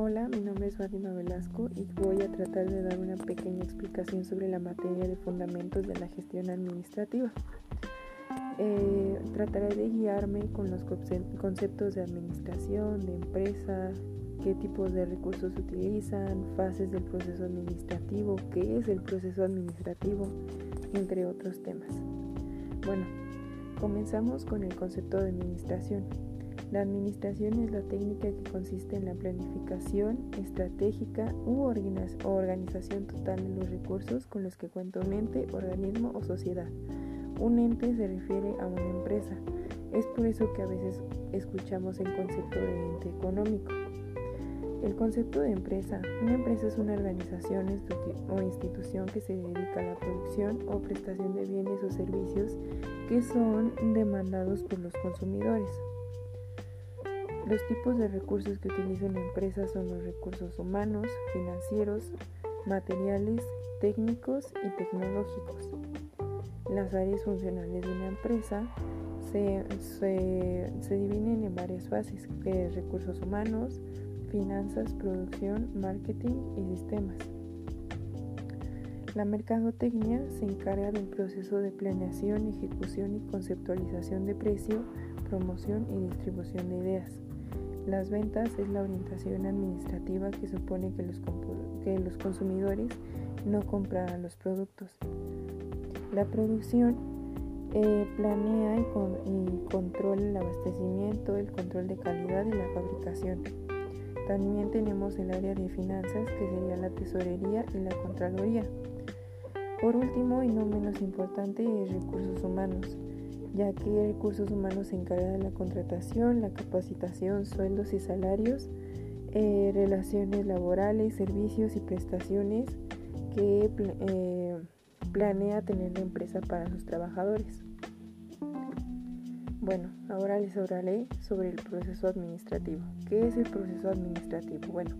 Hola, mi nombre es Fátima Velasco y voy a tratar de dar una pequeña explicación sobre la materia de fundamentos de la gestión administrativa. Eh, trataré de guiarme con los conceptos de administración, de empresa, qué tipos de recursos utilizan, fases del proceso administrativo, qué es el proceso administrativo, entre otros temas. Bueno, comenzamos con el concepto de administración. La administración es la técnica que consiste en la planificación estratégica u organización total de los recursos con los que cuenta un ente, organismo o sociedad. Un ente se refiere a una empresa. Es por eso que a veces escuchamos el concepto de ente económico. El concepto de empresa. Una empresa es una organización o institución que se dedica a la producción o prestación de bienes o servicios que son demandados por los consumidores. Los tipos de recursos que utiliza una empresa son los recursos humanos, financieros, materiales, técnicos y tecnológicos. Las áreas funcionales de una empresa se, dividen en varias fases, que es recursos humanos, finanzas, producción, marketing y sistemas. La mercadotecnia se encarga del proceso de planeación, ejecución y conceptualización de precio, promoción y distribución de ideas. Las ventas es la orientación administrativa que supone que los, que los consumidores no comprarán los productos. La producción eh, planea y, y controla el abastecimiento, el control de calidad y la fabricación. También tenemos el área de finanzas, que sería la tesorería y la contraloría. Por último, y no menos importante, es recursos humanos ya que recursos humanos se encarga de la contratación, la capacitación, sueldos y salarios, eh, relaciones laborales, servicios y prestaciones que eh, planea tener la empresa para sus trabajadores. Bueno, ahora les hablaré sobre el proceso administrativo. ¿Qué es el proceso administrativo? Bueno,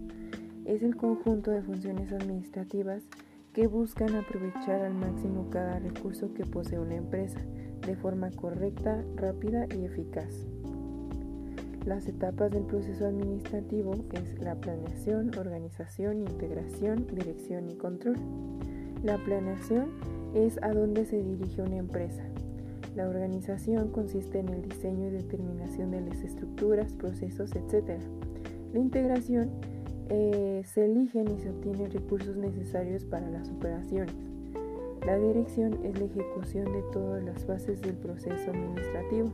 es el conjunto de funciones administrativas que buscan aprovechar al máximo cada recurso que posee una empresa de forma correcta, rápida y eficaz. Las etapas del proceso administrativo es la planeación, organización, integración, dirección y control. La planeación es a dónde se dirige una empresa. La organización consiste en el diseño y determinación de las estructuras, procesos, etc. La integración eh, se eligen y se obtienen recursos necesarios para las operaciones. La dirección es la ejecución de todas las fases del proceso administrativo.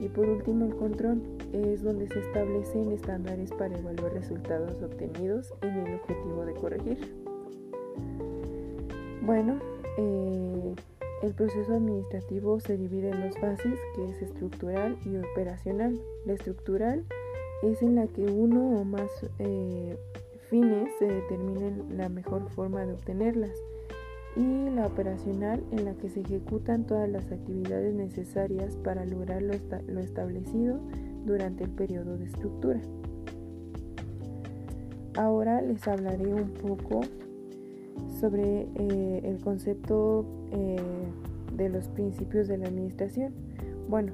Y por último, el control es donde se establecen estándares para evaluar resultados obtenidos en el objetivo de corregir. Bueno, eh, el proceso administrativo se divide en dos fases, que es estructural y operacional. La estructural es en la que uno o más eh, fines se determinan la mejor forma de obtenerlas y la operacional en la que se ejecutan todas las actividades necesarias para lograr lo, establecido durante el periodo de estructura. Ahora les hablaré un poco sobre eh, el concepto eh, de los principios de la administración. Bueno,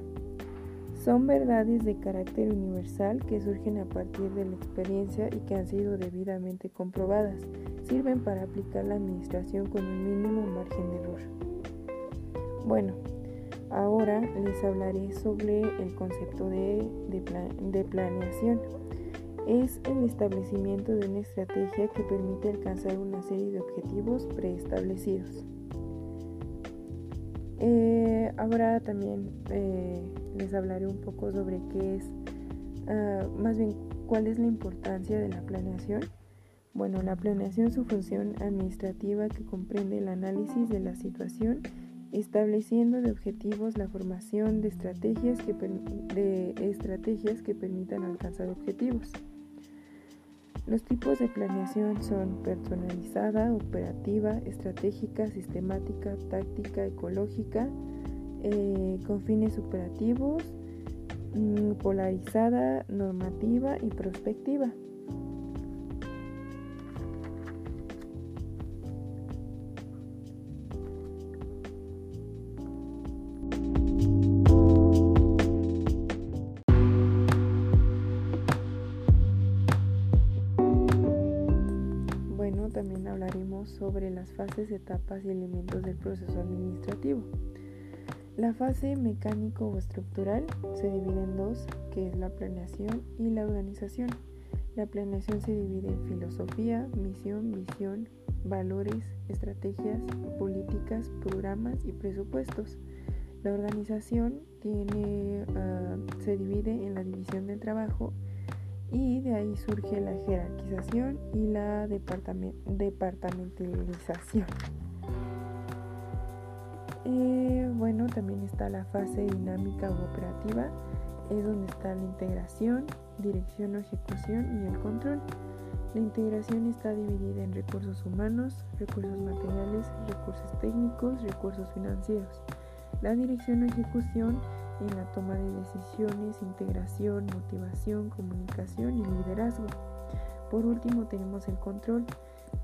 son verdades de carácter universal que surgen a partir de la experiencia y que han sido debidamente comprobadas sirven para aplicar la administración con un mínimo margen de error. Bueno, ahora les hablaré sobre el concepto de, de, planeación. Es el establecimiento de una estrategia que permite alcanzar una serie de objetivos preestablecidos. Eh, ahora también eh, les hablaré un poco sobre qué es, ah, más bien, cuál es la importancia de la planeación bueno, la planeación su función administrativa que comprende el análisis de la situación, estableciendo de objetivos la formación de estrategias que, de estrategias que permitan alcanzar objetivos. Los tipos de planeación son personalizada, operativa, estratégica, sistemática, táctica, ecológica, eh, con fines operativos, mm, polarizada, normativa y prospectiva. Sobre las fases, etapas y elementos del proceso administrativo. La fase mecánico o estructural se divide en dos, que es la planeación y la organización. La planeación se divide en filosofía, misión, visión, valores, estrategias, políticas, programas y presupuestos. La organización tiene, uh, se divide en la división del trabajo y de ahí surge la jerarquización y la departamentalización. Eh, bueno, también está la fase dinámica o operativa, es donde está la integración, dirección o ejecución y el control. La integración está dividida en recursos humanos, recursos materiales, recursos técnicos, recursos financieros. La dirección o ejecución en la toma de decisiones, integración, motivación, comunicación y liderazgo. Por último tenemos el control,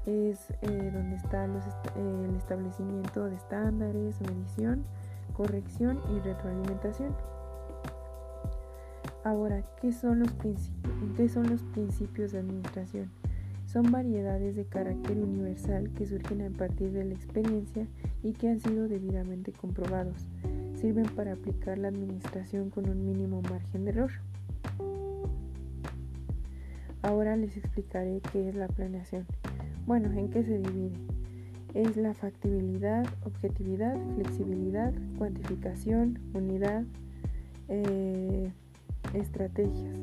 es eh, donde está el establecimiento de estándares, medición, corrección y retroalimentación. Ahora, ¿qué son, los ¿qué son los principios de administración? Son variedades de carácter universal que surgen a partir de la experiencia y que han sido debidamente comprobados. Sirven para aplicar la administración con un mínimo margen de error. Ahora les explicaré qué es la planeación. Bueno, ¿en qué se divide? Es la factibilidad, objetividad, flexibilidad, cuantificación, unidad, eh, estrategias.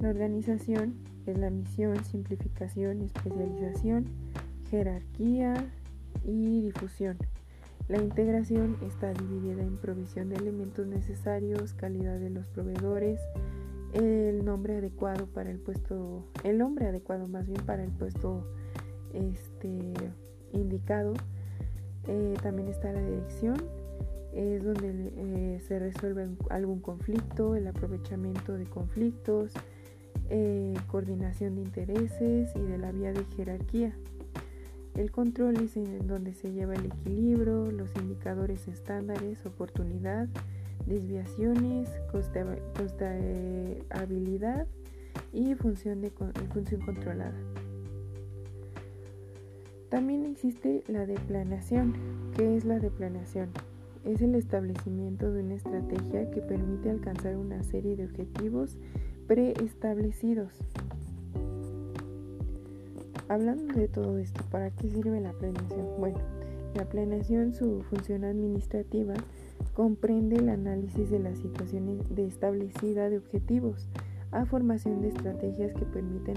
La organización es la misión, simplificación, especialización, jerarquía y difusión. La integración está dividida en provisión de elementos necesarios, calidad de los proveedores, el nombre adecuado para el puesto, el nombre adecuado más bien para el puesto este, indicado. Eh, también está la dirección, es donde eh, se resuelve algún conflicto, el aprovechamiento de conflictos, eh, coordinación de intereses y de la vía de jerarquía. El control es en donde se lleva el equilibrio, los indicadores estándares, oportunidad, desviaciones, habilidad y función, de, función controlada. También existe la deplanación. ¿Qué es la deplanación? Es el establecimiento de una estrategia que permite alcanzar una serie de objetivos preestablecidos. Hablando de todo esto, ¿para qué sirve la planeación? Bueno, la planeación, su función administrativa, comprende el análisis de la situación de establecida de objetivos a formación de estrategias que permiten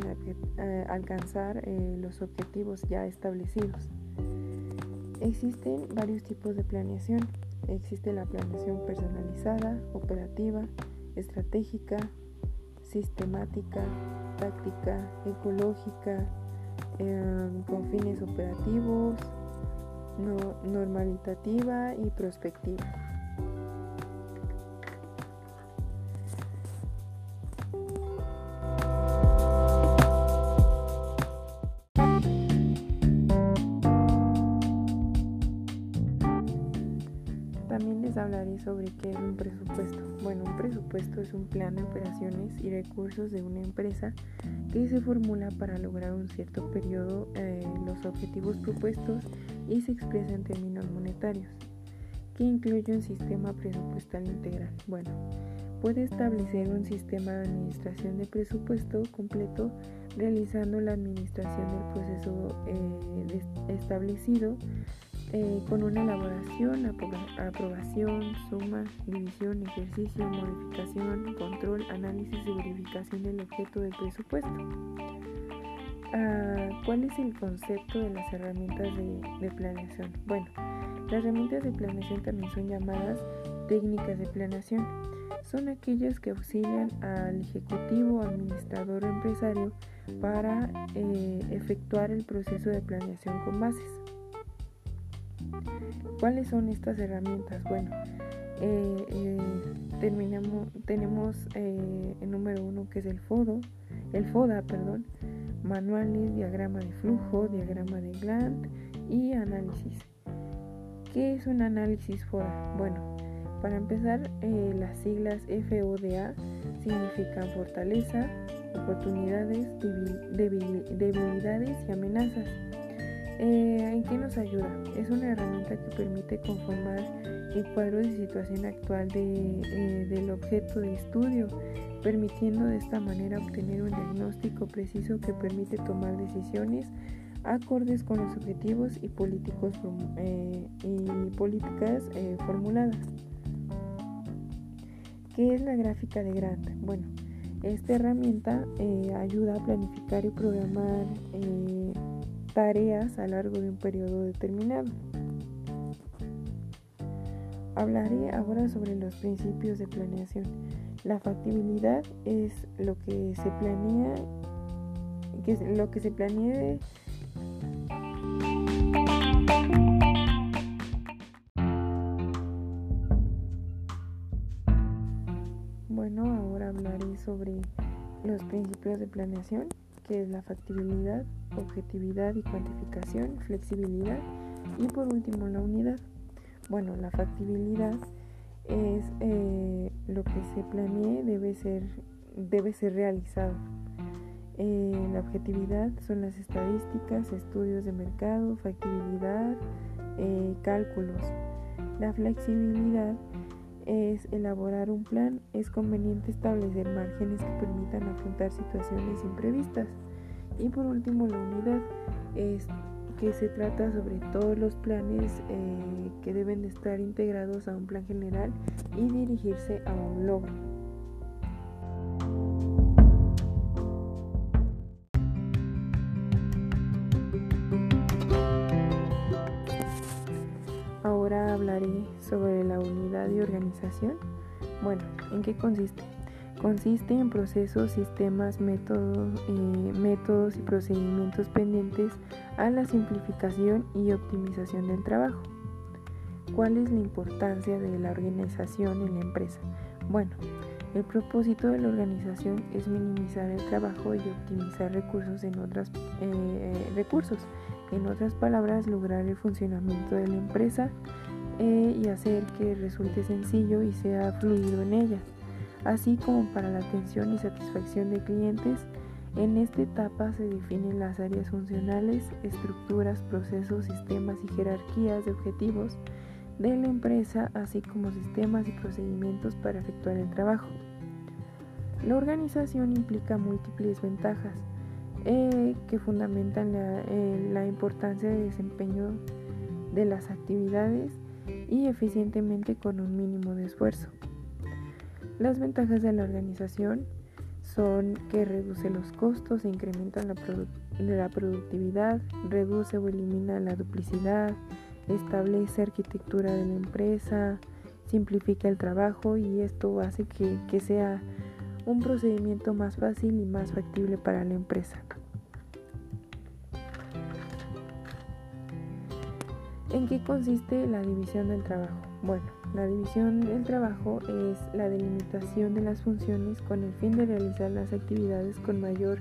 alcanzar eh, los objetivos ya establecidos. Existen varios tipos de planeación. Existe la planeación personalizada, operativa, estratégica, sistemática, táctica, ecológica, em, con fines operativos, normalitativa y prospectiva. Es un plan de operaciones y recursos de una empresa que se formula para lograr un cierto periodo eh, los objetivos propuestos y se expresa en términos monetarios. ¿Qué incluye un sistema presupuestal integral? Bueno, puede establecer un sistema de administración de presupuesto completo realizando la administración del proceso eh, establecido eh, con una elaboración, aprobación, suma, división, ejercicio, modificación, control, análisis y verificación del objeto del presupuesto. Ah, ¿Cuál es el concepto de las herramientas de, planeación? Bueno, las herramientas de planeación también son llamadas técnicas de planeación. Son aquellas que auxilian al ejecutivo, administrador o empresario para eh, efectuar el proceso de planeación con bases. ¿Cuáles son estas herramientas? Bueno, eh, eh, terminamos, tenemos eh, el número uno que es el FODO, el FODA, perdón, manuales, diagrama de flujo, diagrama de Gantt y análisis. ¿Qué es un análisis FODA? Bueno, para empezar, las siglas FODA significan fortaleza, oportunidades, debilidades y amenazas. Eh, ¿En qué nos ayuda? Es una herramienta que permite conformar el cuadro de situación actual eh, del objeto de estudio, permitiendo de esta manera obtener un diagnóstico preciso que permite tomar decisiones acordes con los objetivos y, políticos, eh, y políticas formuladas. ¿Qué es la gráfica de Grant? Bueno, esta herramienta ayuda a planificar y programar tareas a lo largo de un periodo determinado. Hablaré ahora sobre los principios de planeación. La factibilidad es lo que se planea, que es lo que se planee Bueno, ahora hablaré sobre los principios de planeación, que es la factibilidad, objetividad y cuantificación, flexibilidad y por último la unidad. Bueno, la factibilidad es eh, lo que se planee debe ser, debe ser realizado. Eh, la objetividad son las estadísticas, estudios de mercado, factibilidad, eh, cálculos. La flexibilidad es elaborar un plan. Es conveniente establecer márgenes que permitan afrontar situaciones imprevistas. Y por último, la unidad es que se trata sobre todos los planes eh, que deben de estar integrados a un plan general y dirigirse a un logro. La unidad de organización. Bueno, ¿en qué consiste? Consiste en procesos, sistemas, métodos, eh, métodos y procedimientos pendientes a la simplificación y optimización del trabajo. ¿Cuál es la importancia de la organización en la empresa? Bueno, el propósito de la organización es minimizar el trabajo y optimizar recursos en otras eh, eh, recursos. En otras palabras, lograr el funcionamiento de la empresa e y hacer que resulte sencillo y sea fluido en ella, así como para la atención y satisfacción de clientes. En esta etapa se definen las áreas funcionales, estructuras, procesos, sistemas y jerarquías de objetivos de la empresa, así como sistemas y procedimientos para efectuar el trabajo. La organización implica múltiples ventajas eh, que fundamentan la, eh, la importancia de desempeño de las actividades y eficientemente con un mínimo de esfuerzo. Las ventajas de la organización son que reduce los costos e incrementa la, la productividad, reduce o elimina la duplicidad, establece arquitectura de la empresa, simplifica el trabajo y esto hace que, que sea un procedimiento más fácil y más factible para la empresa. ¿En qué consiste la división del trabajo? Bueno, la división del trabajo es la delimitación de las funciones con el fin de realizar las actividades con mayor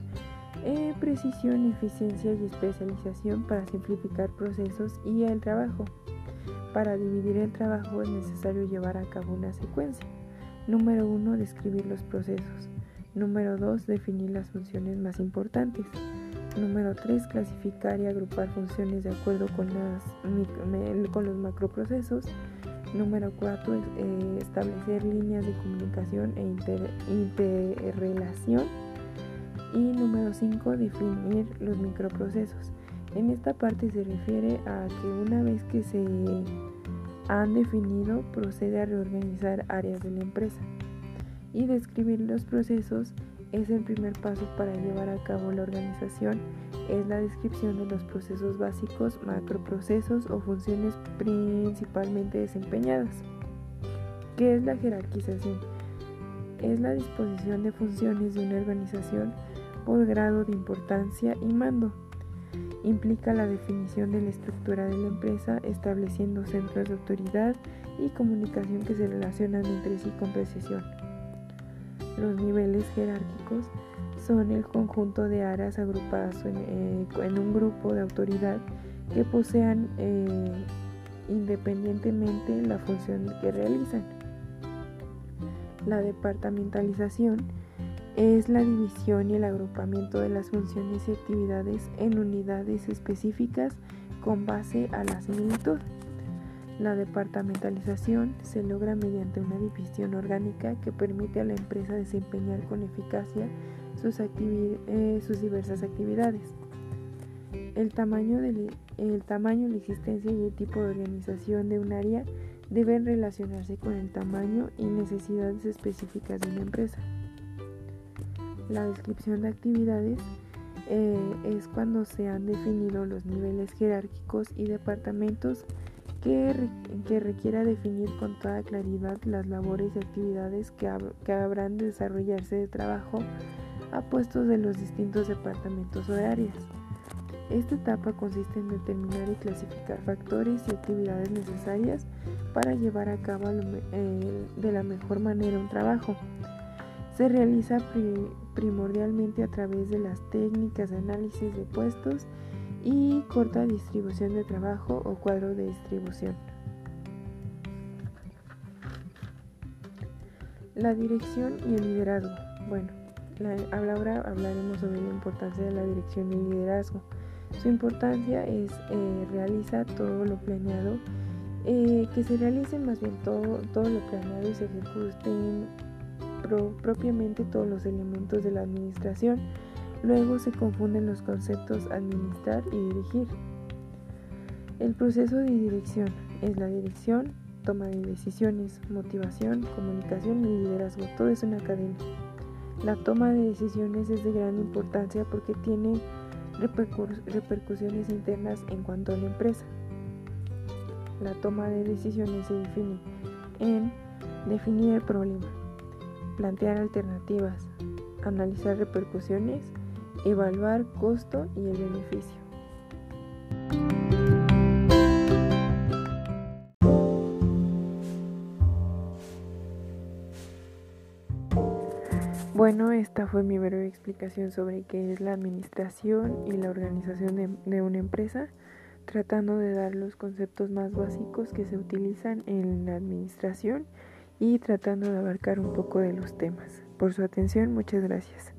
eh, precisión, eficiencia y especialización para simplificar procesos y el trabajo. Para dividir el trabajo es necesario llevar a cabo una secuencia. Número 1. Describir los procesos. Número 2. Definir las funciones más importantes. Número 3. Clasificar y agrupar funciones de acuerdo con, las, con los macroprocesos. Número 4. Eh, establecer líneas de comunicación e interrelación. Y número 5. Definir los microprocesos. En esta parte se refiere a que una vez que se han definido, procede a reorganizar áreas de la empresa y describir los procesos es el primer paso para llevar a cabo la organización, es la descripción de los procesos básicos, macroprocesos o funciones principalmente desempeñadas. ¿Qué es la jerarquización? Es la disposición de funciones de una organización por grado de importancia y mando. Implica la definición de la estructura de la empresa, estableciendo centros de autoridad y comunicación que se relacionan entre sí con precisión. Los niveles jerárquicos son el conjunto de áreas agrupadas en, eh, un grupo de autoridad que posean eh, independientemente la función que realizan. La departamentalización es la división y el agrupamiento de las funciones y actividades en unidades específicas con base a la similitud. La departamentalización se logra mediante una división orgánica que permite a la empresa desempeñar con eficacia sus, eh, diversas actividades. El tamaño, el tamaño, la existencia y el tipo de organización de un área deben relacionarse con el tamaño y necesidades específicas de una empresa. La descripción de actividades eh, es cuando se han definido los niveles jerárquicos y departamentos que, requiera definir con toda claridad las labores y actividades que, que habrán de desarrollarse de trabajo a puestos de los distintos departamentos o áreas. Esta etapa consiste en determinar y clasificar factores y actividades necesarias para llevar a cabo eh, de la mejor manera un trabajo. Se realiza primordialmente a través de las técnicas de análisis de puestos y corta distribución de trabajo o cuadro de distribución. La dirección y el liderazgo. Bueno, ahora hablaremos sobre la importancia de la dirección y el liderazgo. Su importancia es eh, realizar todo lo planeado, eh, que se realicen más bien todo, todo lo planeado y se ejecuten propiamente todos los elementos de la administración Luego se confunden los conceptos administrar y dirigir. El proceso de dirección es la dirección, toma de decisiones, motivación, comunicación y liderazgo. Todo es una cadena. La toma de decisiones es de gran importancia porque tiene repercusiones internas en cuanto a la empresa. La toma de decisiones se define en definir el problema, plantear alternativas, analizar repercusiones, evaluar costo y el beneficio. Bueno, esta fue mi breve explicación sobre qué es la administración y la organización de, de, una empresa, tratando de dar los conceptos más básicos que se utilizan en la administración y tratando de abarcar un poco de los temas. Por su atención, muchas gracias.